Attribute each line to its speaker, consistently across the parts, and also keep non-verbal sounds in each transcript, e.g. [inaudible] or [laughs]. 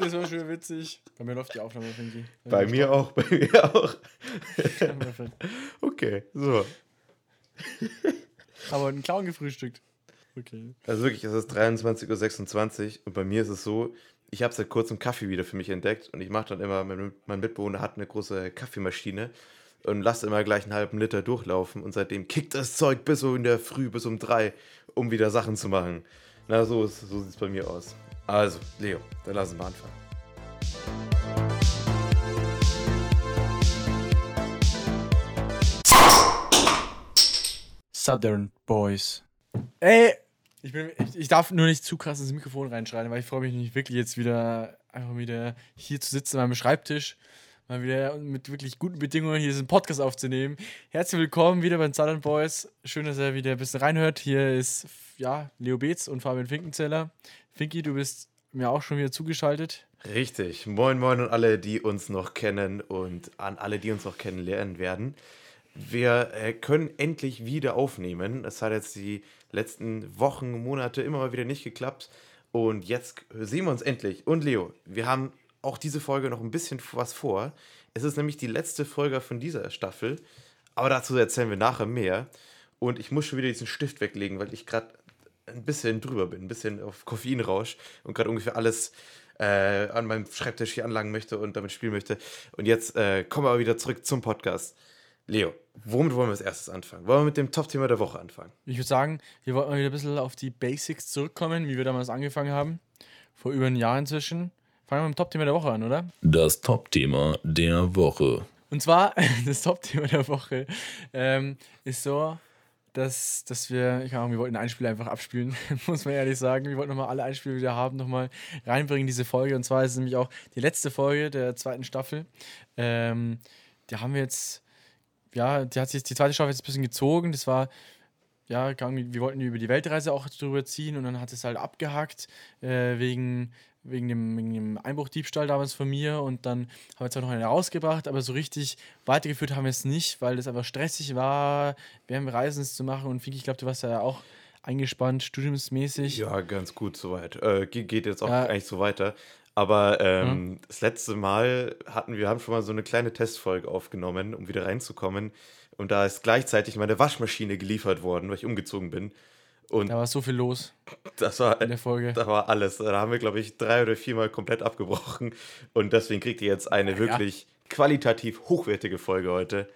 Speaker 1: Das war schon witzig. Bei mir läuft die Aufnahme, Finky.
Speaker 2: Bei mir auch, bei mir [laughs] auch. [laughs] okay, so. [laughs]
Speaker 1: Aber einen Clown gefrühstückt. Okay.
Speaker 2: Also wirklich, es ist 23.26 Uhr und bei mir ist es so, ich habe seit kurzem Kaffee wieder für mich entdeckt und ich mache dann immer, mein, mein Mitbewohner hat eine große Kaffeemaschine und lasse immer gleich einen halben Liter durchlaufen und seitdem kickt das Zeug bis so in der Früh, bis um drei, um wieder Sachen zu machen. Na, so, so sieht es bei mir aus. Also, Leo, dann lassen wir anfangen.
Speaker 1: Southern Boys. Ey, ich, bin, ich, ich, darf nur nicht zu krass ins Mikrofon reinschreien, weil ich freue mich nicht wirklich jetzt wieder einfach wieder hier zu sitzen an meinem Schreibtisch, mal wieder mit wirklich guten Bedingungen hier diesen Podcast aufzunehmen. Herzlich willkommen wieder bei den Southern Boys. Schön, dass ihr wieder ein bisschen reinhört. Hier ist ja Leo Beetz und Fabian Finkenzeller. Finki, du bist mir auch schon wieder zugeschaltet.
Speaker 2: Richtig. Moin, moin und alle, die uns noch kennen und an alle, die uns noch kennenlernen werden. Wir äh, können endlich wieder aufnehmen. Es hat jetzt die letzten Wochen, Monate immer mal wieder nicht geklappt. Und jetzt sehen wir uns endlich. Und Leo, wir haben auch diese Folge noch ein bisschen was vor. Es ist nämlich die letzte Folge von dieser Staffel. Aber dazu erzählen wir nachher mehr. Und ich muss schon wieder diesen Stift weglegen, weil ich gerade ein bisschen drüber bin, ein bisschen auf Koffeinrausch und gerade ungefähr alles äh, an meinem Schreibtisch hier anlangen möchte und damit spielen möchte. Und jetzt äh, kommen wir aber wieder zurück zum Podcast. Leo, womit wollen wir als erstes anfangen? Wollen wir mit dem Top-Thema der Woche anfangen?
Speaker 1: Ich würde sagen, wir wollten mal wieder ein bisschen auf die Basics zurückkommen, wie wir damals angefangen haben. Vor über einem Jahr inzwischen. Fangen wir mit dem Top-Thema der Woche an, oder?
Speaker 3: Das Top-Thema der Woche.
Speaker 1: Und zwar, [laughs] das Top-Thema der Woche ähm, ist so, dass, dass wir, ich Ahnung, wir wollten ein Spiel einfach abspielen, [laughs] muss man ehrlich sagen. Wir wollten nochmal alle Einspiele, die wir haben, nochmal reinbringen, diese Folge. Und zwar ist es nämlich auch die letzte Folge der zweiten Staffel. Ähm, die haben wir jetzt ja, die hat sich die zweite Staffel jetzt ein bisschen gezogen. Das war, ja, wir wollten über die Weltreise auch drüber ziehen und dann hat es halt abgehackt äh, wegen, wegen, dem, wegen dem Einbruchdiebstahl damals von mir und dann haben wir zwar noch eine rausgebracht, aber so richtig weitergeführt haben wir es nicht, weil es einfach stressig war, während Reisen zu machen und Fink, ich glaube, du warst ja auch eingespannt, studiumsmäßig.
Speaker 2: Ja, ganz gut soweit. Äh, geht jetzt auch ja. eigentlich so weiter. Aber ähm, mhm. das letzte Mal hatten wir haben schon mal so eine kleine Testfolge aufgenommen, um wieder reinzukommen. Und da ist gleichzeitig meine Waschmaschine geliefert worden, weil ich umgezogen bin. Und
Speaker 1: da war so viel los.
Speaker 2: Das war in der Folge. Da war alles. Da haben wir, glaube ich, drei oder viermal komplett abgebrochen. Und deswegen kriegt ihr jetzt eine ja, wirklich qualitativ hochwertige Folge heute.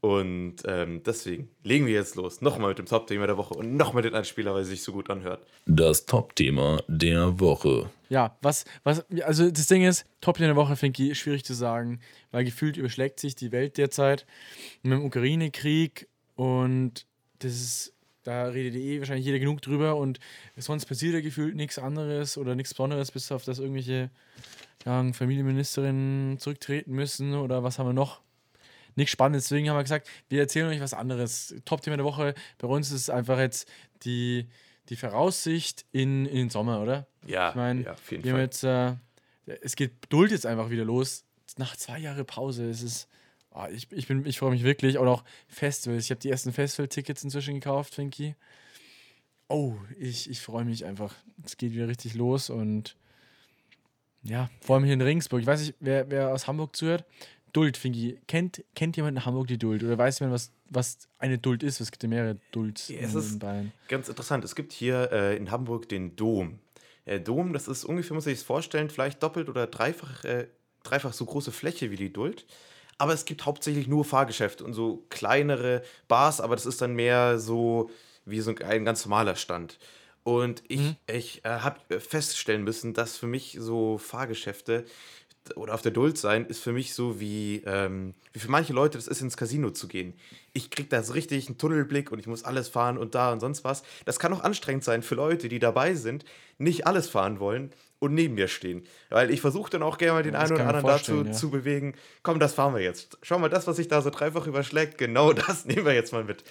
Speaker 2: Und ähm, deswegen legen wir jetzt los. Nochmal mit dem Top-Thema der Woche und nochmal den Einspieler, weil es sich so gut anhört.
Speaker 3: Das Top-Thema der Woche.
Speaker 1: Ja, was, was, also das Ding ist, Top-Thema der Woche finde ich schwierig zu sagen, weil gefühlt überschlägt sich die Welt derzeit mit dem Ukraine-Krieg und das ist, da redet eh wahrscheinlich jeder genug drüber und sonst passiert ja gefühlt nichts anderes oder nichts Besonderes, bis auf das irgendwelche ja, Familienministerinnen zurücktreten müssen oder was haben wir noch? nichts Spannendes. Deswegen haben wir gesagt, wir erzählen euch was anderes. Top-Thema der Woche. Bei uns ist es einfach jetzt die, die Voraussicht in, in den Sommer, oder?
Speaker 2: Ja,
Speaker 1: ich meine,
Speaker 2: ja, auf jeden
Speaker 1: Fall. Jetzt, äh, es geht Duld jetzt einfach wieder los. Nach zwei Jahren Pause ist es. Oh, ich, ich, ich freue mich wirklich. Und auch Festivals. Ich habe die ersten Festival-Tickets inzwischen gekauft, Finky. Oh, ich, ich freue mich einfach. Es geht wieder richtig los und ja, vor allem hier in Ringsburg. Ich weiß nicht, wer, wer aus Hamburg zuhört. Duld, Fingi. Kennt, kennt jemand in Hamburg die Duld? Oder weiß jemand, was, was eine Duld ist? Es gibt ja mehrere Dulds
Speaker 2: ja, es in, Bayern. Ganz interessant. Es gibt hier äh, in Hamburg den Dom. Der Dom, das ist ungefähr, muss ich sich vorstellen, vielleicht doppelt oder dreifach, äh, dreifach so große Fläche wie die Duld. Aber es gibt hauptsächlich nur Fahrgeschäfte und so kleinere Bars, aber das ist dann mehr so wie so ein ganz normaler Stand. Und ich, mhm. ich äh, habe feststellen müssen, dass für mich so Fahrgeschäfte oder auf der Duld sein, ist für mich so wie, ähm, wie für manche Leute das ist, ins Casino zu gehen. Ich kriege da so richtig einen Tunnelblick und ich muss alles fahren und da und sonst was. Das kann auch anstrengend sein für Leute, die dabei sind, nicht alles fahren wollen und neben mir stehen. Weil ich versuche dann auch gerne mal den ja, einen oder anderen dazu ja. zu bewegen, komm, das fahren wir jetzt. Schau mal, das, was sich da so dreifach überschlägt, genau [laughs] das nehmen wir jetzt mal mit.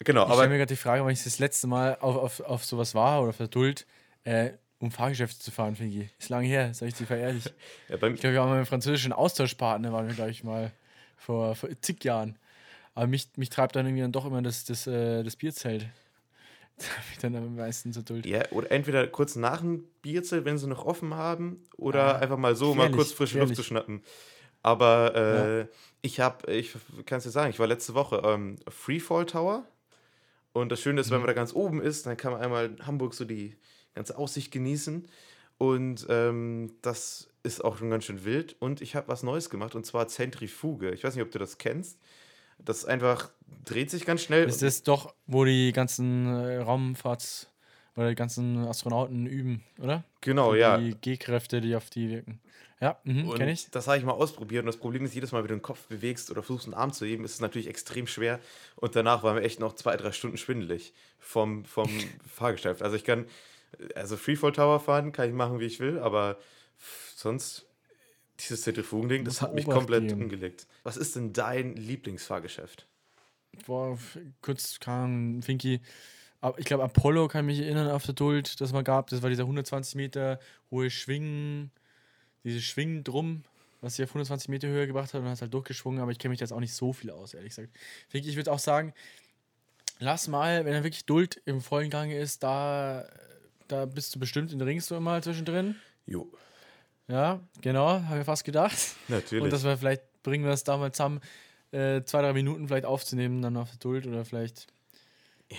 Speaker 2: Genau,
Speaker 1: ich aber. Ich stelle mir gerade die Frage, wann ich das letzte Mal auf, auf, auf sowas war oder auf der Duld. Äh, um Fahrgeschäfte zu fahren, finde ich. Ist lange her, sag ich dir ehrlich. [laughs] ja, ich glaube, wir haben einen französischen Austauschpartner, waren wir, glaube ich, mal vor, vor zig Jahren. Aber mich, mich treibt dann irgendwie dann doch immer das, das, äh, das Bierzelt. [laughs] Da habe ich dann am meisten so Duld.
Speaker 2: Ja, oder entweder kurz nach dem Bierzelt, wenn sie noch offen haben, oder
Speaker 1: Ah,
Speaker 2: einfach mal so, mal kurz frische Luft zu schnappen. Aber äh, ich habe, ich kann es dir sagen, ich war letzte Woche ähm, Freefall Tower. Und das Schöne ist,
Speaker 1: Mhm.
Speaker 2: wenn man da ganz oben ist, dann kann man einmal in Hamburg so die ganze Aussicht genießen. Und ähm, das ist auch schon ganz schön wild. Und ich habe was Neues gemacht, und zwar Zentrifuge. Ich weiß nicht, ob du das kennst. Das einfach dreht sich ganz schnell.
Speaker 1: Ist das doch, wo die ganzen äh, Raumfahrts- oder die ganzen Astronauten üben, oder?
Speaker 2: genau,
Speaker 1: So
Speaker 2: ja.
Speaker 1: Die G-Kräfte, die auf die wirken. Ja, mhm, kenne ich.
Speaker 2: Das habe ich mal ausprobiert und das Problem ist, jedes Mal, wenn du den Kopf bewegst oder versuchst, einen Arm zu heben, ist es natürlich extrem schwer. Und danach war mir echt noch zwei, drei Stunden schwindelig vom, vom [laughs] Fahrgeschäft. Also ich kann, also Freefall Tower fahren kann ich machen, wie ich will, aber sonst dieses Zentrifugending, das hat mich komplett
Speaker 1: geben.
Speaker 2: umgelegt. Was ist denn dein Lieblingsfahrgeschäft?
Speaker 1: Boah, kurz, Finky. Aber ich glaube, Apollo kann mich erinnern auf der Duld, das mal gab. Das war dieser 120 Meter hohe Schwingen, dieses Schwingen drum, was sie auf 120 Meter Höhe gebracht hat und hat halt durchgeschwungen, aber ich kenne mich da jetzt auch nicht so viel aus, ehrlich gesagt. Finky, ich würde auch sagen, lass mal, wenn er wirklich Duld im vollen Gange ist, da, da bist du bestimmt in Rings so immer zwischendrin.
Speaker 2: Jo,
Speaker 1: Ja, genau, habe ich fast gedacht.
Speaker 2: natürlich.
Speaker 1: Und dass wir vielleicht bringen wir es da mal zusammen, äh, zwei, drei Minuten vielleicht aufzunehmen, dann auf der Duld oder vielleicht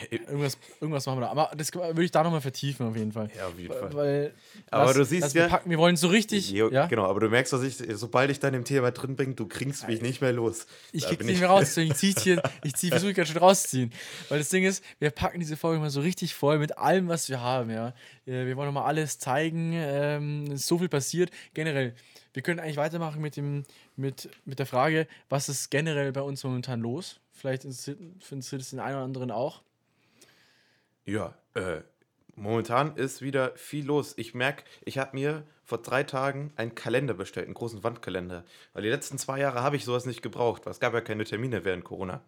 Speaker 1: irgendwas, irgendwas machen wir da. Aber das würde ich da nochmal vertiefen, auf jeden Fall.
Speaker 2: ja, auf jeden Fall.
Speaker 1: Weil,
Speaker 2: Aber
Speaker 1: lass-
Speaker 2: du siehst ja-
Speaker 1: wir packen, wir wollen so richtig.
Speaker 2: Jo,
Speaker 1: ja?
Speaker 2: Genau, aber du merkst, dass ich, sobald ich dann im Thema drin bin, du kriegst mich nicht mehr los.
Speaker 1: Ich
Speaker 2: Da
Speaker 1: krieg's
Speaker 2: bin
Speaker 1: nicht mehr raus, [laughs] deswegen zieh ich hier, ich zieh, versuche gerade schon rauszuziehen. Weil das Ding ist, wir packen diese Folge mal so richtig voll mit allem, was wir haben, ja. Äh, Wir wollen nochmal alles zeigen, ähm, ist so viel passiert. Generell, wir können eigentlich weitermachen mit, dem, mit, mit der Frage, was ist generell bei uns momentan los? Vielleicht interessiert interessiert es den einen oder anderen auch.
Speaker 2: Ja, äh, momentan ist wieder viel los. Ich merke, ich habe mir vor drei Tagen einen Kalender bestellt, einen großen Wandkalender. Weil die letzten zwei Jahre habe ich sowas nicht gebraucht, weil es gab ja keine Termine während Corona.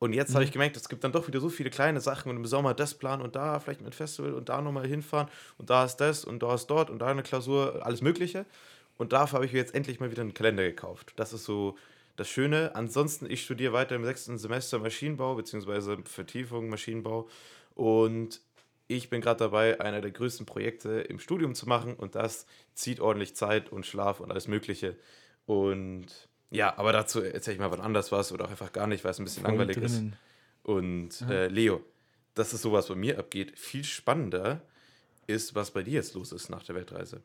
Speaker 2: Und jetzt habe ich gemerkt, es gibt dann doch wieder so viele kleine Sachen und im Sommer das planen und da vielleicht mit Festival und da nochmal hinfahren und da ist das und da ist dort und da eine Klausur, alles Mögliche. Und dafür habe ich mir jetzt endlich mal wieder einen Kalender gekauft. Das ist so das Schöne. Ansonsten, ich studiere weiter im sechsten Semester Maschinenbau, beziehungsweise Vertiefung Maschinenbau. Und ich bin gerade dabei, einer der größten Projekte im Studium zu machen und das zieht ordentlich Zeit und Schlaf und alles Mögliche. Und ja, aber dazu erzähle ich mal wann anders was oder auch einfach gar nicht, weil es ein bisschen
Speaker 1: Voll
Speaker 2: langweilig ist.
Speaker 1: drinnen.
Speaker 2: Und äh, Leo, das ist so, was bei mir abgeht. Viel spannender ist, was bei dir jetzt los ist nach der Weltreise.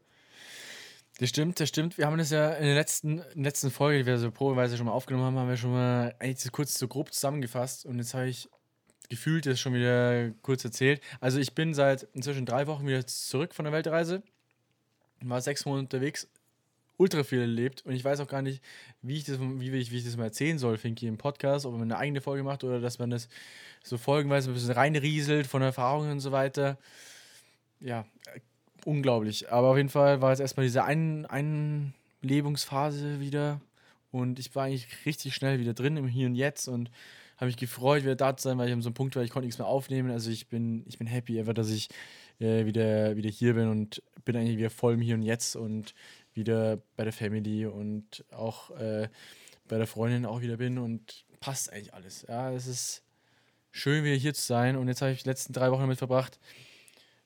Speaker 1: Das stimmt, das stimmt. Wir haben das ja in der letzten, in der letzten Folge, die wir so probeweise schon mal aufgenommen haben, haben wir schon mal eigentlich kurz so grob zusammengefasst und jetzt habe ich gefühlt das schon wieder kurz erzählt. Also ich bin seit inzwischen drei Wochen wieder zurück von der Weltreise, war sechs Monate unterwegs, ultra viel erlebt und ich weiß auch gar nicht, wie ich das, wie ich, wie ich das mal erzählen soll, Finky, im Podcast, ob man eine eigene Folge macht oder dass man das so folgenweise ein bisschen reinrieselt von Erfahrungen und so weiter. Ja, unglaublich. Aber auf jeden Fall war jetzt erstmal diese Ein Einlebungsphase wieder und ich war eigentlich richtig schnell wieder drin im Hier und Jetzt und habe mich gefreut, wieder da zu sein, weil ich an so einem Punkt war, ich konnte nichts mehr aufnehmen. Also ich bin, ich bin happy einfach, dass ich äh, wieder, wieder hier bin und bin eigentlich wieder voll im Hier und Jetzt und wieder bei der Family und auch äh, bei der Freundin auch wieder bin und passt eigentlich alles. Ja, es ist schön, wieder hier zu sein und jetzt habe ich die letzten drei Wochen damit verbracht,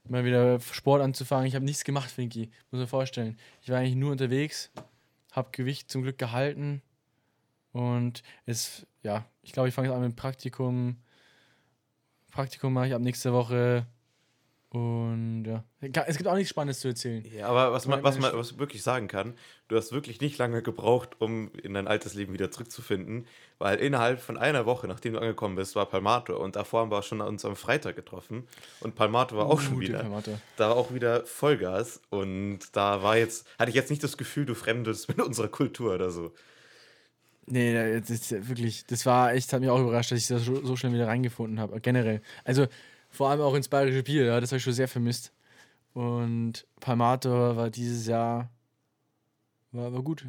Speaker 1: mal wieder Sport anzufangen. Ich habe nichts gemacht, Finky, muss man vorstellen. Ich war eigentlich nur unterwegs, habe Gewicht zum Glück gehalten und es, ja, ich glaube, ich fange jetzt an mit dem Praktikum. Praktikum mache ich ab nächste Woche und ja, es gibt auch nichts Spannendes zu erzählen.
Speaker 2: Ja, aber was man, was man was wirklich sagen kann, du hast wirklich nicht lange gebraucht, um in dein altes Leben wieder zurückzufinden, weil innerhalb von einer Woche, nachdem du angekommen bist, war Palmato und davor haben wir schon uns am Freitag getroffen und Palmato war auch schon
Speaker 1: Uh, die
Speaker 2: wieder.
Speaker 1: Palmato.
Speaker 2: Da war auch wieder Vollgas und da war jetzt, hatte ich jetzt nicht das Gefühl, du fremdest mit unserer Kultur oder so.
Speaker 1: Nee, da- das ist wirklich, das war echt, hat mich auch überrascht, dass ich da so, schnell wieder reingefunden habe. Generell. Also vor allem auch ins bayerische Bier, ja, das habe ich schon sehr vermisst. Und Palmator war dieses Jahr, war, war gut.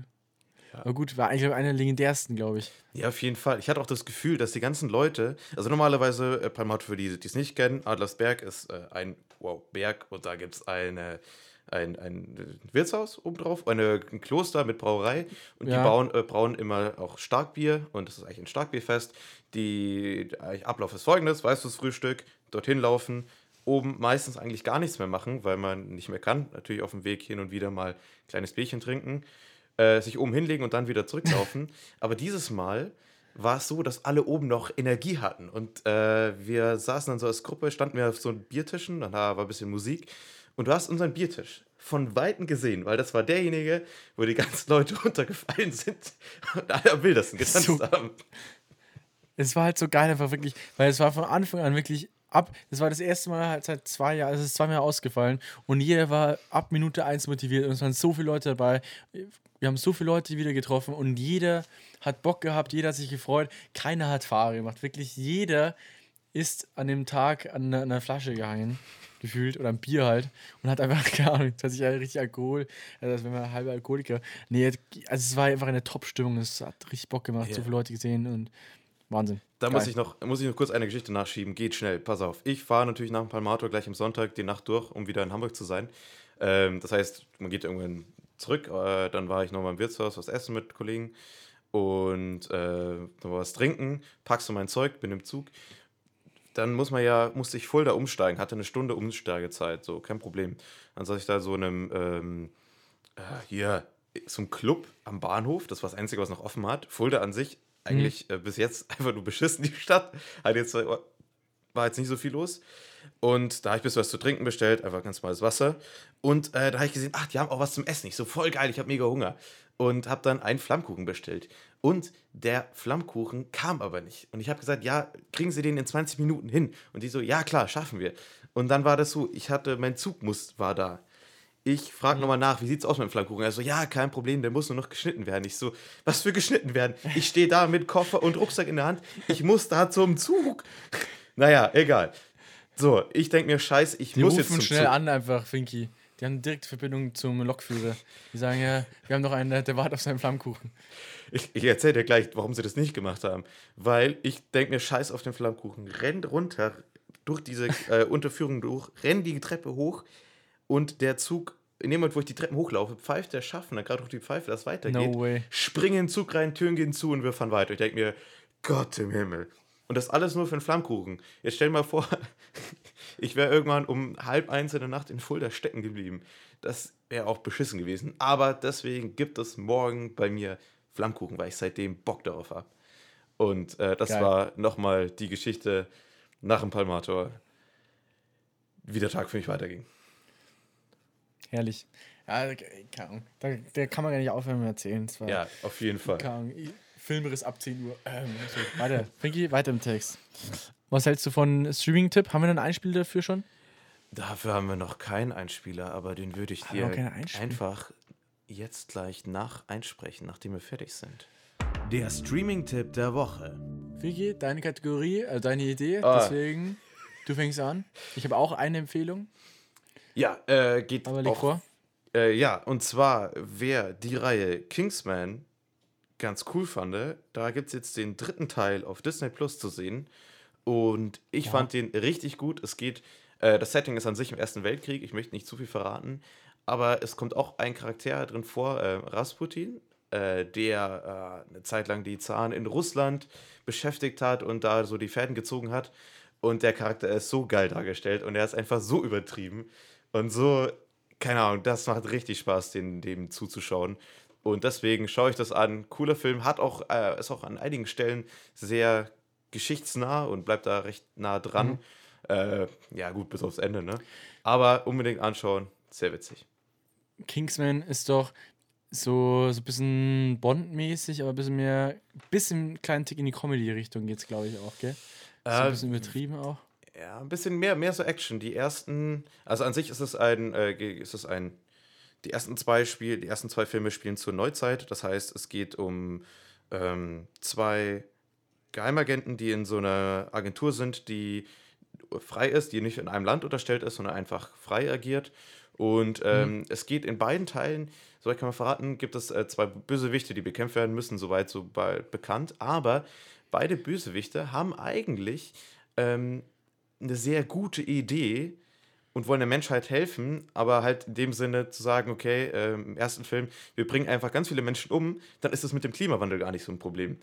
Speaker 2: Ja.
Speaker 1: War gut, war eigentlich einer der legendärsten, glaube ich.
Speaker 2: Ja, auf jeden Fall. Ich hatte auch das Gefühl, dass die ganzen Leute, also normalerweise, äh, Palmato für die, die es nicht kennen, Adlersberg ist äh, ein wow, Berg und da gibt es eine, ein, ein Wirtshaus obendrauf, eine, ein Kloster mit Brauerei und
Speaker 1: Ja.
Speaker 2: die bauen, äh, brauen immer auch Starkbier und das ist eigentlich ein Starkbierfest. Die, der Ablauf ist folgendes, weißt du, das Frühstück, dorthin laufen, oben meistens eigentlich gar nichts mehr machen, weil man nicht mehr kann. Natürlich auf dem Weg hin und wieder mal ein kleines Bierchen trinken, äh, sich oben hinlegen und dann wieder zurücklaufen. [laughs] Aber dieses Mal war es so, dass alle oben noch Energie hatten. Und äh, wir saßen dann so als Gruppe, standen wir auf so einem Biertischen, dann war ein bisschen Musik. Und du hast unseren Biertisch von Weitem gesehen, weil das war derjenige, wo die ganzen Leute [laughs] runtergefallen sind und alle am wildesten getanzt
Speaker 1: So.
Speaker 2: haben.
Speaker 1: Es war halt so geil, einfach wirklich, weil es war von Anfang an wirklich ab. Es war das erste Mal halt seit zwei Jahren, es ist zweimal ausgefallen und jeder war ab Minute eins motiviert und es waren so viele Leute dabei. Wir haben so viele Leute wieder getroffen und jeder hat Bock gehabt, jeder hat sich gefreut. Keiner hat Fahrer gemacht. Wirklich jeder ist an dem Tag an einer, an einer Flasche gehangen, gefühlt, oder am Bier halt, und hat einfach, [laughs] keine Ahnung, ja richtig Alkohol, also als wenn man halber Alkoholiker. Nee, also es war einfach eine Top-Stimmung, es hat richtig Bock gemacht,
Speaker 2: Ja.
Speaker 1: so viele Leute gesehen und Wahnsinn.
Speaker 2: Da
Speaker 1: Geil.
Speaker 2: muss ich, noch, muss ich noch kurz eine Geschichte nachschieben. Geht schnell, pass auf. Ich fahre natürlich nach dem Palmator gleich am Sonntag die Nacht durch, um wieder in Hamburg zu sein. Ähm, das heißt, man geht irgendwann zurück. Äh, dann war ich noch mal im Wirtshaus was essen mit Kollegen und äh, war was trinken. Packst du mein Zeug, bin im Zug. Dann muss man ja, musste ich Fulda umsteigen, hatte eine Stunde Umsteigezeit, so kein Problem. Dann saß ich da so in einem, ähm, äh, hier, so einem Club am Bahnhof, das war das Einzige, was noch offen hat. Fulda an sich, eigentlich äh, bis jetzt [laughs] einfach nur beschissen, die Stadt. Hat jetzt, äh, war jetzt nicht so viel los. Und da habe ich ein bisschen was zu trinken bestellt, einfach ganz normales Wasser. Und äh, da habe ich gesehen, ach, die haben auch was zum Essen. Ich so, voll geil, ich habe mega Hunger. Und habe dann einen Flammkuchen bestellt. Und der Flammkuchen kam aber nicht. Und ich habe gesagt, ja, kriegen Sie den in 20 Minuten hin? Und die so, ja, klar, schaffen wir. Und dann war das so, ich hatte, mein Zug muss, war da. Ich frage nochmal nach, wie sieht's aus mit dem Flammkuchen? Er so, ja, kein Problem, der muss nur noch geschnitten werden. Ich so, was für geschnitten werden? Ich stehe da mit Koffer und Rucksack in der Hand. Ich muss da zum Zug. [laughs] Naja, egal. So, ich denke mir, scheiß, ich
Speaker 1: Die
Speaker 2: muss jetzt zum
Speaker 1: schnell
Speaker 2: Zug.
Speaker 1: an einfach, Finky. Die haben direkt Verbindung zum Lokführer. Die sagen ja, wir haben noch einen, der wartet auf seinen Flammkuchen.
Speaker 2: Ich, ich erzähle dir gleich, warum sie das nicht gemacht haben. Weil ich denke mir, scheiß auf den Flammkuchen. Renn runter durch diese äh, Unterführung durch, renn die Treppe hoch und der Zug, in dem Moment, wo ich die Treppen hochlaufe, pfeift der Schaffner gerade durch die Pfeife, dass es weitergeht.
Speaker 1: No way.
Speaker 2: Spring in den Zug rein, Türen gehen zu und wir fahren weiter. Ich denke mir, Gott im Himmel. Und das alles nur für einen Flammkuchen. Jetzt stell dir mal vor, ich wäre irgendwann um halb eins in der Nacht in Fulda stecken geblieben. Das wäre auch beschissen gewesen. Aber deswegen gibt es morgen bei mir Flammkuchen, weil ich seitdem Bock darauf habe. Und äh, das
Speaker 1: Geil.
Speaker 2: war nochmal die Geschichte nach dem Palmator, wie der Tag für mich weiterging.
Speaker 1: Herrlich. Ja, da- Ahnung. Da, da kann man gar nicht aufhören mit erzählen.
Speaker 2: Ja, auf jeden Fall.
Speaker 1: Filmriss ab 10 Uhr. Ähm, so, weiter. Finky, weiter im Text. Was hältst du von Streaming-Tipp? Haben wir einen Einspiel dafür schon?
Speaker 2: Dafür haben wir noch keinen Einspieler, aber den würde ich dir einfach jetzt gleich nach einsprechen, nachdem wir fertig sind.
Speaker 4: Der Streaming-Tipp der Woche.
Speaker 1: Finky, deine Kategorie, also deine Idee.
Speaker 2: Ah.
Speaker 1: Deswegen, du fängst an. Ich habe auch eine Empfehlung,
Speaker 2: Ja, äh, geht
Speaker 1: aber leg
Speaker 2: auch,
Speaker 1: vor.
Speaker 2: Äh, ja, und zwar, wer die Reihe Kingsman ganz cool fand, da gibt es jetzt den dritten Teil auf Disney Plus zu sehen. Und ich fand den richtig gut. Es geht, äh, das Setting ist an sich im Ersten Weltkrieg, ich möchte nicht zu viel verraten, aber es kommt auch ein Charakter drin vor, äh, Rasputin, äh, der äh, eine Zeit lang die Zaren in Russland beschäftigt hat und da so die Fäden gezogen hat. Und der Charakter ist so geil dargestellt und er ist einfach so übertrieben und so, keine Ahnung, das macht richtig Spaß, den, dem zuzuschauen. Und deswegen schaue ich das an. Cooler Film, hat auch, äh, ist auch an einigen Stellen sehr geschichtsnah und bleibt da recht nah dran. Äh, ja, gut, bis aufs Ende, ne? Aber unbedingt anschauen, sehr witzig.
Speaker 1: Kingsman ist doch so, so ein bisschen Bond-mäßig, aber ein bisschen mehr, bisschen kleinen Tick in die Comedy-Richtung geht es, glaube ich, auch, gell? So ein
Speaker 2: Äh,
Speaker 1: bisschen übertrieben auch.
Speaker 2: Ja, ein bisschen mehr, mehr so Action. Die ersten, also an sich ist es ein, äh, ist es ein, die ersten zwei Spiel, die ersten zwei Filme spielen zur Neuzeit. Das heißt, es geht um ähm, zwei Geheimagenten, die in so einer Agentur sind, die frei ist, die nicht in einem Land unterstellt ist, sondern einfach frei agiert. Und ähm, es geht in beiden Teilen, soweit kann man verraten, gibt es äh, zwei Bösewichte, die bekämpft werden müssen, soweit so bald bekannt. Aber beide Bösewichte haben eigentlich ähm, eine sehr gute Idee und wollen der Menschheit helfen, aber halt in dem Sinne zu sagen, okay, ähm, im ersten Film, wir bringen einfach ganz viele Menschen um, dann ist es mit dem Klimawandel gar nicht so ein Problem.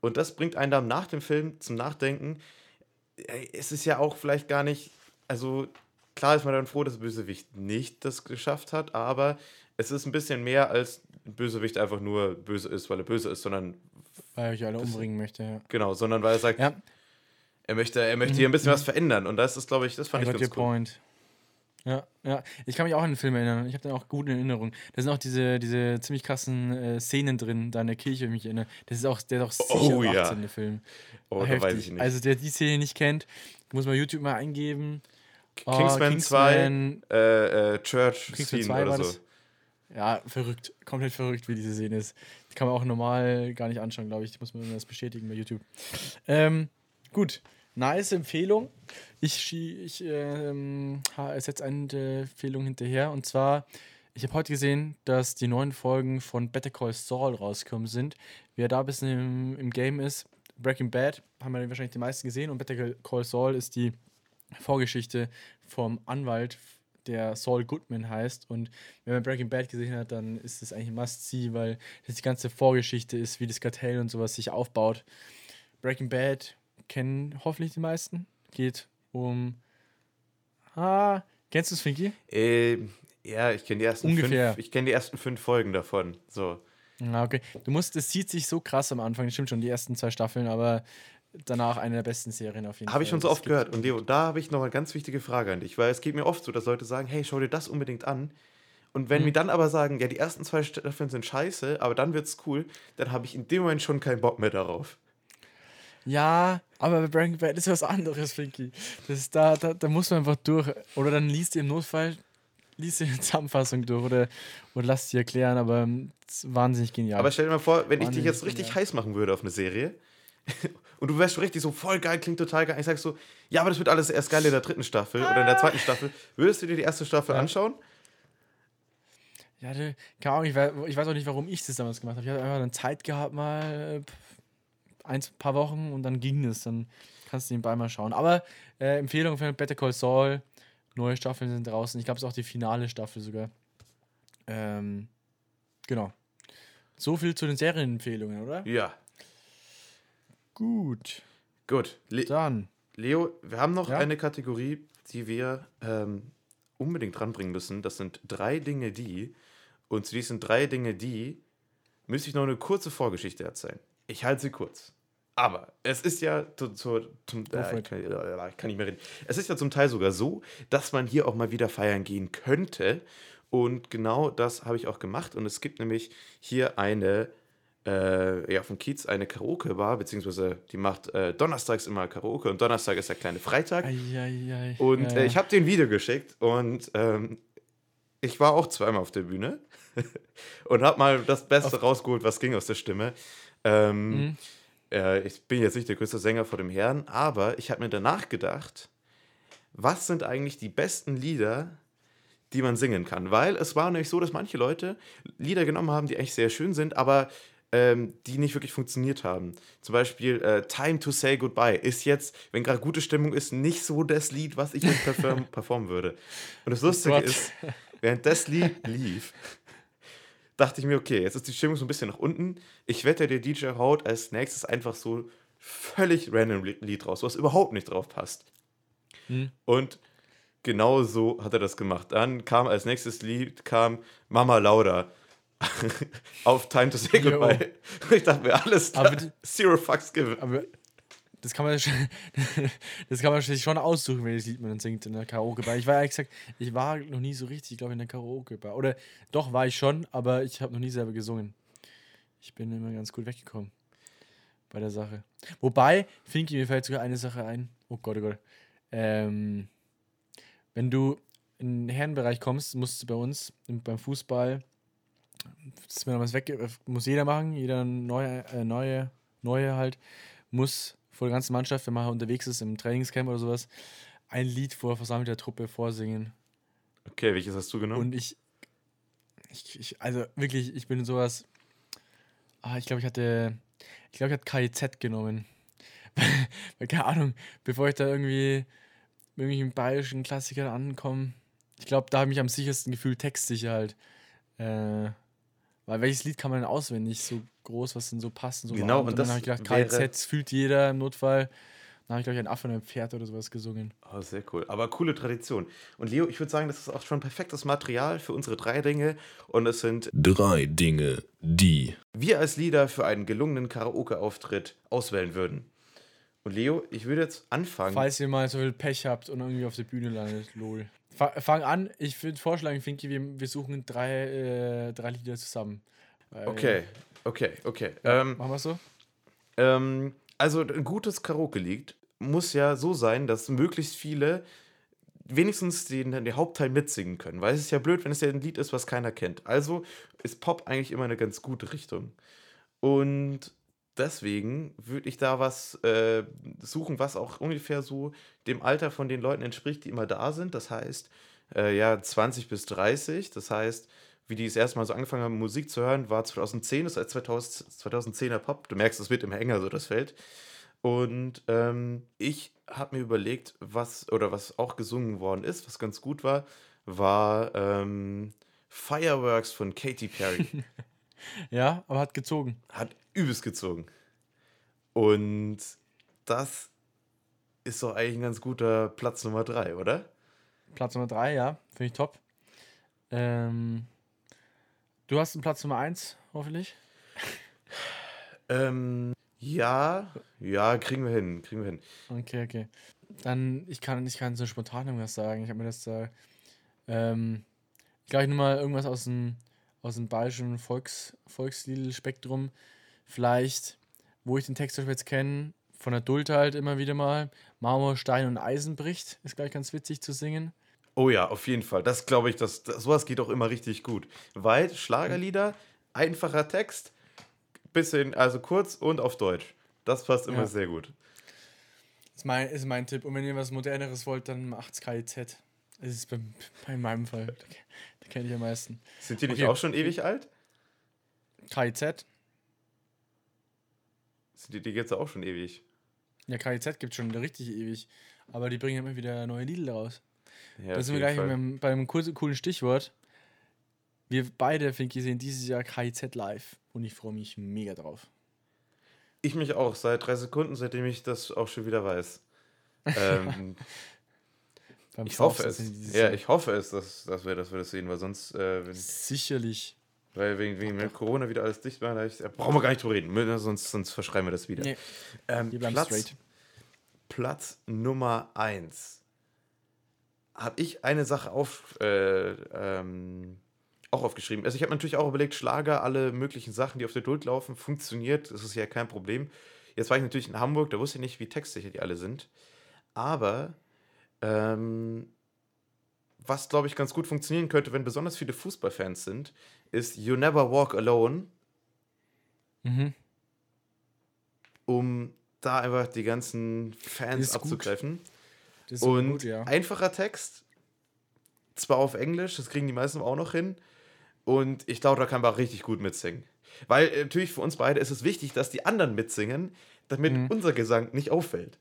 Speaker 2: Und das bringt einen dann nach dem Film zum Nachdenken. äh, es ist ja auch vielleicht gar nicht, also klar ist man dann froh, dass Bösewicht nicht das geschafft hat, aber es ist ein bisschen mehr als Bösewicht einfach nur böse ist, weil er böse ist, sondern
Speaker 1: Weil er euch alle umbringen möchte, ja.
Speaker 2: genau, sondern weil er sagt,
Speaker 1: Ja,
Speaker 2: er möchte, er möchte hier ein bisschen was verändern und das ist, glaube ich, das fand
Speaker 1: I
Speaker 2: ich ganz cool.
Speaker 1: point. Ja, ja. Ich kann mich auch an den Film erinnern. Ich habe den auch gut in Erinnerung. Da sind auch diese, diese ziemlich krassen äh, Szenen drin, da in der Kirche, wenn ich mich erinnere. Das ist auch, der ist auch sicher
Speaker 2: Oh,
Speaker 1: ab
Speaker 2: ja.
Speaker 1: 18, der Film.
Speaker 2: Oh, da weiß ich nicht.
Speaker 1: Also, der die Szene nicht kennt, muss man YouTube mal eingeben. Oh,
Speaker 2: Kingsman 2, äh, äh, Church
Speaker 1: Kingsman
Speaker 2: Scene
Speaker 1: 2
Speaker 2: oder so.
Speaker 1: das. Ja, verrückt. Komplett verrückt, wie diese Szene ist. Die kann man auch normal gar nicht anschauen, glaube ich. Die muss man das bestätigen bei YouTube. Ähm, gut. Nice Empfehlung. Ich, ich ähm, setze eine Empfehlung hinterher. Und zwar, ich habe heute gesehen, dass die neuen Folgen von Better Call Saul rausgekommen sind. Wer da ein bisschen im, im Game ist, Breaking Bad, haben wir wahrscheinlich die meisten gesehen. Und Better Call Saul ist die Vorgeschichte vom Anwalt, der Saul Goodman heißt. Und wenn man Breaking Bad gesehen hat, dann ist es eigentlich ein Must-See, weil das die ganze Vorgeschichte ist, wie das Kartell und sowas sich aufbaut. Breaking Bad kennen hoffentlich die meisten. Geht um. Ah, kennst du es, Finky?
Speaker 2: Äh, ja, ich kenne die ersten
Speaker 1: Ungefähr.
Speaker 2: fünf, ich kenne die ersten fünf Folgen davon. So.
Speaker 1: Ah, okay. Du musst, es zieht sich so krass am Anfang, das stimmt schon, die ersten zwei Staffeln, aber danach eine der besten Serien auf jeden Fall.
Speaker 2: Habe ich schon so oft gehört. Und Leo, da habe ich noch eine ganz wichtige Frage an dich, weil es geht mir oft so, dass Leute sagen, hey, schau dir das unbedingt an. Und wenn
Speaker 1: Mhm.
Speaker 2: wir dann aber sagen, ja, die ersten zwei Staffeln sind scheiße, aber dann wird's cool, dann habe ich in dem Moment schon keinen Bock mehr darauf.
Speaker 1: Ja, aber bei Breaking Bad ist was anderes, Finky. Das da, da, da muss man einfach durch. Oder dann liest ihr im Notfall, liest ihr die Zusammenfassung durch oder, oder lasst sie erklären, aber ähm, wahnsinnig genial.
Speaker 2: Aber stell dir mal vor, wenn ich dich
Speaker 1: Wahnsinnig
Speaker 2: jetzt richtig
Speaker 1: genial.
Speaker 2: heiß machen würde auf eine Serie [laughs] und du wärst schon richtig so voll geil, klingt total geil. Ich sag so, ja, aber das wird alles erst geil in der dritten Staffel oder in der zweiten Staffel. Würdest du dir die erste Staffel
Speaker 1: Ja.
Speaker 2: anschauen?
Speaker 1: ja, keine Ahnung, ich weiß, ich weiß auch nicht, warum ich das damals gemacht habe. Ich hatte einfach dann Zeit gehabt, mal äh, ein paar Wochen und dann ging es. Dann kannst du nebenbei mal schauen. Aber äh, Empfehlung für Better Call Saul. Neue Staffeln sind draußen. Ich glaube, es ist auch die finale Staffel sogar. Ähm, genau. So viel zu den Serienempfehlungen, oder?
Speaker 2: Ja.
Speaker 1: Gut.
Speaker 2: Gut. Le
Speaker 1: Dann.
Speaker 2: Leo, wir haben noch
Speaker 1: Ja?
Speaker 2: eine Kategorie, die wir ähm, unbedingt dranbringen müssen. Das sind drei Dinge, die. Und zu diesen drei Dinge, die, müsste ich noch eine kurze Vorgeschichte erzählen. Ich halte sie kurz. Aber es ist ja zu, zu, zum. Äh, ich, kann, äh, ich kann nicht mehr reden. Es ist ja zum Teil sogar so, dass man hier auch mal wieder feiern gehen könnte. Und genau das habe ich auch gemacht. Und es gibt nämlich hier eine äh, ja, von Kiez eine Karaoke-Bar, beziehungsweise die macht äh, donnerstags immer Karaoke und Donnerstag ist der kleine Freitag.
Speaker 1: Eieiei.
Speaker 2: Und
Speaker 1: Ja,
Speaker 2: äh, ich habe dir ein Video geschickt und ähm, ich war auch zweimal auf der Bühne [laughs] und habe mal das Beste rausgeholt, was ging aus der Stimme. Ähm,
Speaker 1: Mhm.
Speaker 2: äh, ich bin jetzt nicht der größte Sänger vor dem Herrn, aber ich habe mir danach gedacht, was sind eigentlich die besten Lieder, die man singen kann? Weil es war nämlich so, dass manche Leute Lieder genommen haben, die echt sehr schön sind, aber ähm, die nicht wirklich funktioniert haben. Zum Beispiel äh, Time to Say Goodbye ist jetzt, wenn gerade gute Stimmung ist, nicht so das Lied, was ich jetzt perform [laughs] performen würde. Und das Lustige ist, während das Lied lief, dachte ich mir, okay, jetzt ist die Stimmung so ein bisschen nach unten. Ich wette, der DJ haut als nächstes einfach so völlig random Lied raus, was überhaupt nicht drauf passt.
Speaker 1: Hm.
Speaker 2: Und genau so hat er das gemacht. Dann kam als nächstes Lied kam Mama Lauda [laughs] auf Time to Say. Goodbye. Und [laughs] ich dachte mir, alles klar, zero fucks given.
Speaker 1: Aber das kann man [laughs] das kann man sich schon aussuchen, welches Lied man dann singt in der Karaoke-Bar. Ich war ehrlich gesagt, ich war noch nie so richtig, glaube ich, in der Karaoke-Bar. Oder doch war ich schon, aber ich habe noch nie selber gesungen. Ich bin immer ganz gut weggekommen bei der Sache. Wobei, Finky, mir fällt sogar eine Sache ein. Oh Gott, oh Gott. Ähm, wenn du in den Herrenbereich kommst, musst du bei uns im- beim Fußball, das ist mir noch was weg, äh, muss jeder machen, jeder neue, äh, neue, neue halt, muss vor der ganzen Mannschaft, wenn man unterwegs ist im Trainingscamp oder sowas, ein Lied vor versammelter Truppe vorsingen.
Speaker 2: Okay, welches hast du genommen?
Speaker 1: Und ich, ich, ich, also wirklich, ich bin in sowas. Ah, ich glaube, ich hatte, ich glaube, ich hatte KIZ genommen. [laughs] Weil, keine Ahnung, bevor ich da irgendwie mit irgendwelchen bayerischen Klassikern ankomme, ich glaube, da habe ich mich am sichersten gefühlt, textsicher halt. Äh, weil welches Lied kann man denn auswendig so groß, was denn so passt? und So
Speaker 2: Genau,
Speaker 1: verarmt?
Speaker 2: und
Speaker 1: dann
Speaker 2: das
Speaker 1: habe ich gedacht, KIZ fühlt jeder im Notfall. Dann habe ich, glaube ich, ein Affe und ein Pferd oder sowas gesungen.
Speaker 2: Oh, sehr cool. Aber coole Tradition. Und Leo, ich würde sagen, das ist auch schon perfektes Material für unsere drei Dinge. Und es sind
Speaker 3: Drei Dinge, die.
Speaker 2: wir als Lieder für einen gelungenen Karaoke-Auftritt auswählen würden. Und Leo, ich würde jetzt anfangen.
Speaker 1: Falls ihr mal so viel Pech habt und irgendwie auf der Bühne landet, lol. Fa- Fang an, ich würde vorschlagen, Finki, wir, wir suchen drei, äh, drei Lieder zusammen.
Speaker 2: Okay, okay, okay. Ähm,
Speaker 1: Machen wir so?
Speaker 2: Ähm, also ein gutes Karaoke-Lied muss ja so sein, dass möglichst viele wenigstens den, den Hauptteil mitsingen können. Weil es ist ja blöd, wenn es ja ein Lied ist, was keiner kennt. Also ist Pop eigentlich immer eine ganz gute Richtung. Und deswegen würde ich da was äh, suchen, was auch ungefähr so dem Alter von den Leuten entspricht, die immer da sind. Das heißt, äh, ja, 20 bis 30. Das heißt, wie die das erste Mal so angefangen haben, Musik zu hören, war 2010, das 2000, 2010er Pop. Du merkst, es wird immer enger, so das Feld. Und ähm, ich habe mir überlegt, was, oder was auch gesungen worden ist, was ganz gut war, war ähm, Fireworks von Katy Perry. [laughs]
Speaker 1: Ja, aber hat gezogen.
Speaker 2: Hat übelst gezogen. Und das ist doch eigentlich ein ganz guter Platz Nummer drei, oder?
Speaker 1: Platz Nummer drei, ja, finde ich top. Ähm, du hast einen Platz Nummer eins, hoffentlich.
Speaker 2: Ähm, ja, ja, kriegen wir hin, kriegen wir hin.
Speaker 1: Okay, okay. Dann, ich kann, ich kann so spontan irgendwas sagen. Ich habe mir das da. Ähm, gleich nochmal irgendwas aus dem, aus dem bayerischen Volks, Volkslied-Spektrum. Vielleicht, wo ich den Text zum Beispiel jetzt kenne, von der Duld halt immer wieder mal. Marmor, Stein und Eisen bricht. Ist gleich ganz witzig zu singen.
Speaker 2: Oh ja, auf jeden Fall. Das glaube ich, das, das, sowas geht auch immer richtig gut. Weil Schlagerlieder, einfacher Text, bisschen, also kurz und auf Deutsch. Das passt immer
Speaker 1: Ja.
Speaker 2: sehr gut.
Speaker 1: Ist mein, ist mein Tipp. Und wenn ihr was Moderneres wollt, dann macht's KIZ. Das ist bei, bei meinem Fall. Kenne ich am meisten.
Speaker 2: Sind die nicht
Speaker 1: Okay.
Speaker 2: auch schon ewig alt?
Speaker 1: KIZ?
Speaker 2: Sind die, die jetzt auch schon ewig?
Speaker 1: Ja, KIZ gibt schon richtig ewig. Aber die bringen immer wieder neue Lieder raus.
Speaker 2: Ja,
Speaker 1: da sind wir gleich
Speaker 2: Fall.
Speaker 1: beim, beim kurzen, coolen Stichwort. Wir beide, Finky, sehen dieses Jahr KIZ live. Und ich freue mich mega drauf.
Speaker 2: Ich mich auch, seit drei Sekunden, seitdem ich das auch schon wieder weiß. [laughs] ähm, ich hoffe es. Ja, ich hoffe es, dass, dass, wir, dass wir das sehen, weil sonst, äh, wenn,
Speaker 1: Sicherlich.
Speaker 2: weil wegen, wegen mit Corona wieder alles dicht war, da ich, äh, brauchen wir gar nicht drüber reden, sonst, sonst verschreiben wir das wieder.
Speaker 1: Nee,
Speaker 2: ähm,
Speaker 1: wir bleiben
Speaker 2: Platz,
Speaker 1: straight.
Speaker 2: Platz Nummer 1 habe ich eine Sache auf, äh, ähm, auch aufgeschrieben. Also ich habe natürlich auch überlegt, Schlager, alle möglichen Sachen, die auf der Duld laufen, funktioniert. Das ist ja kein Problem. Jetzt war ich natürlich in Hamburg, da wusste ich nicht, wie textsicher die alle sind. Aber ähm, was, glaube ich, ganz gut funktionieren könnte, wenn besonders viele Fußballfans sind, ist You Never Walk Alone,
Speaker 1: Mhm.
Speaker 2: um da einfach die ganzen Fans abzugreifen.
Speaker 1: Das ist sogar
Speaker 2: Und
Speaker 1: gut, ja.
Speaker 2: einfacher Text, zwar auf Englisch, das kriegen die meisten auch noch hin. Und ich glaube, da kann man auch richtig gut mitsingen. Weil äh, natürlich für uns beide ist es wichtig, dass die anderen mitsingen, damit
Speaker 1: Mhm.
Speaker 2: unser Gesang nicht auffällt.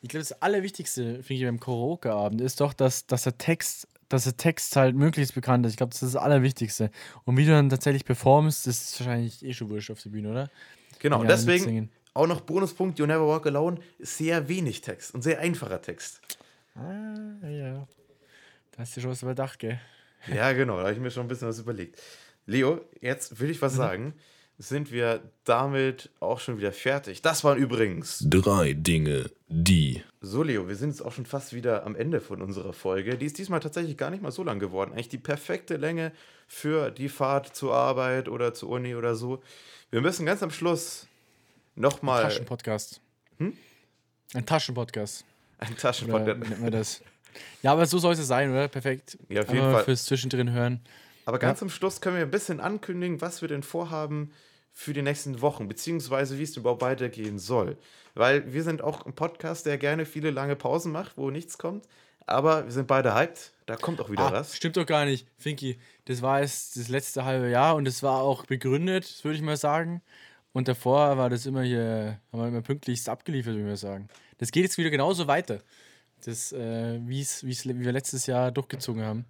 Speaker 1: Ich glaube, das Allerwichtigste, finde ich, beim Karaoke-Abend ist doch, dass, dass der Text, dass der Text halt möglichst bekannt ist. Ich glaube, das ist das Allerwichtigste. Und wie du dann tatsächlich performst, ist wahrscheinlich eh schon wurscht auf der Bühne, oder?
Speaker 2: Genau,
Speaker 1: Ja,
Speaker 2: und deswegen auch noch Bonuspunkt, You Never Walk Alone, sehr wenig Text und sehr einfacher Text.
Speaker 1: Ah, ja. Da hast du schon was überdacht, gell?
Speaker 2: Ja, genau, da habe ich mir schon ein bisschen was überlegt. Leo, jetzt will ich
Speaker 1: Mhm.
Speaker 2: was sagen. Sind wir damit auch schon wieder fertig? Das waren übrigens
Speaker 3: Drei Dinge, die.
Speaker 2: So, Leo, wir sind jetzt auch schon fast wieder am Ende von unserer Folge. Die ist diesmal tatsächlich gar nicht mal so lang geworden. Eigentlich die perfekte Länge für die Fahrt zur Arbeit oder zur Uni oder so. Wir müssen ganz am Schluss nochmal
Speaker 1: Taschenpodcast. Ein Taschenpodcast.
Speaker 2: ein Taschenpodcast.
Speaker 1: nennt man das? Ja, aber so soll es sein, oder? Perfekt.
Speaker 2: Ja, auf jeden Fall.
Speaker 1: Fürs Zwischendrin hören.
Speaker 2: Aber ganz am Schluss können wir ein bisschen ankündigen, was wir denn vorhaben für die nächsten Wochen, beziehungsweise wie es überhaupt weitergehen soll. Weil wir sind auch ein Podcast, der gerne viele lange Pausen macht, wo nichts kommt. Aber wir sind beide hyped. Da kommt auch wieder
Speaker 1: Ah,
Speaker 2: was.
Speaker 1: stimmt doch gar nicht. Finky, das war jetzt das letzte halbe Jahr und das war auch begründet, würde ich mal sagen. Und davor war das immer hier, haben wir immer pünktlichst abgeliefert, würde ich mal sagen. Das geht jetzt wieder genauso weiter. Das, äh, wie's, wie's, wie wir letztes Jahr durchgezogen haben.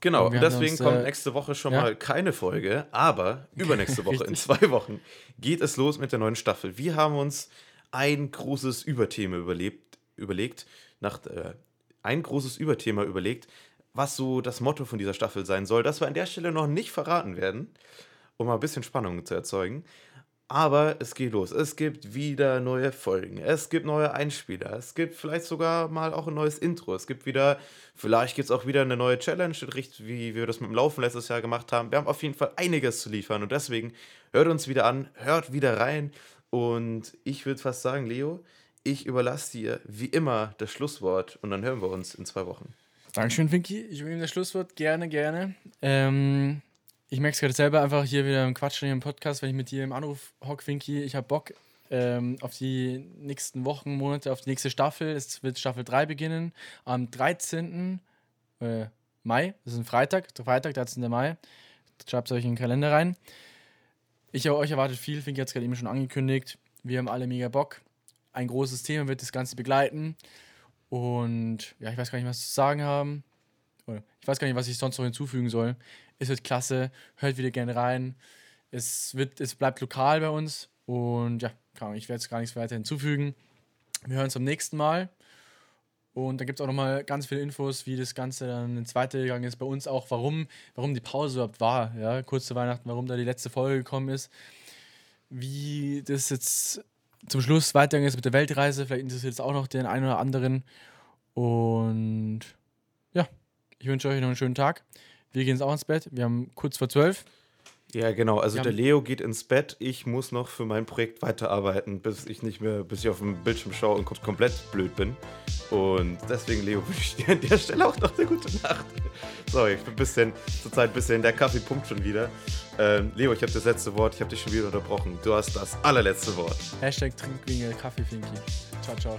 Speaker 2: Genau, deswegen
Speaker 1: uns,
Speaker 2: kommt
Speaker 1: äh,
Speaker 2: nächste Woche schon
Speaker 1: ja.
Speaker 2: mal keine Folge, aber übernächste Woche, in zwei Wochen, geht es los mit der neuen Staffel. Wir haben uns ein großes Überthema überlebt, überlegt, nach äh, ein großes Überthema überlegt, was so das Motto von dieser Staffel sein soll, das wir an der Stelle noch nicht verraten werden, um mal ein bisschen Spannung zu erzeugen. Aber es geht los. Es gibt wieder neue Folgen. Es gibt neue Einspieler. Es gibt vielleicht sogar mal auch ein neues Intro. Es gibt wieder, vielleicht gibt es auch wieder eine neue Challenge, wie wir das mit dem Laufen letztes Jahr gemacht haben. Wir haben auf jeden Fall einiges zu liefern und deswegen hört uns wieder an, hört wieder rein. Und ich würde fast sagen, Leo, ich überlasse dir wie immer das Schlusswort und dann hören wir uns in zwei Wochen.
Speaker 1: Dankeschön, Finky. Ich übernehme das Schlusswort gerne, gerne. Ähm, ich merke es gerade selber einfach hier wieder im Quatschen im Podcast, wenn ich mit dir im Anruf hock, Finky. Ich habe Bock ähm, auf die nächsten Wochen, Monate, auf die nächste Staffel. Es wird Staffel 3 beginnen am 13. Äh, Mai. Das ist ein Freitag, Freitag, 13. Mai. Schreibt es euch in den Kalender rein. Ich habe euch erwartet viel, Finky hat es gerade eben schon angekündigt. Wir haben alle mega Bock. Ein großes Thema wird das Ganze begleiten. Und ja, ich weiß gar nicht, was zu sagen haben. Oder ich weiß gar nicht, was ich sonst noch hinzufügen soll. Es wird klasse, hört wieder gerne rein. Es, wird, es bleibt lokal bei uns und ja, ich werde jetzt gar nichts weiter hinzufügen. Wir hören uns am nächsten Mal. Und da gibt es auch nochmal ganz viele Infos, wie das Ganze dann ins zweite gegangen ist. Bei uns auch, warum, warum die Pause überhaupt war. Ja, kurz zu Weihnachten, warum da die letzte Folge gekommen ist. Wie das jetzt zum Schluss weitergegangen ist mit der Weltreise. Vielleicht interessiert es auch noch den einen oder anderen. Und ja, ich wünsche euch noch einen schönen Tag. Wir gehen jetzt auch ins Bett. Wir haben kurz vor zwölf.
Speaker 2: Ja, genau. Also der Leo geht ins Bett. Ich muss noch für mein Projekt weiterarbeiten, bis ich nicht mehr, bis ich auf dem Bildschirm schaue und komplett blöd bin. Und deswegen, Leo, [laughs] wünsche ich dir an der Stelle auch noch eine gute Nacht. Sorry, ich bin ein bisschen, zurzeit ein bisschen, der Kaffee pumpt schon wieder. Ähm, Leo, ich habe das letzte Wort, ich habe dich schon wieder unterbrochen. Du hast das allerletzte Wort.
Speaker 1: Hashtag Trinkwinkel Kaffeefinki. Ciao, ciao.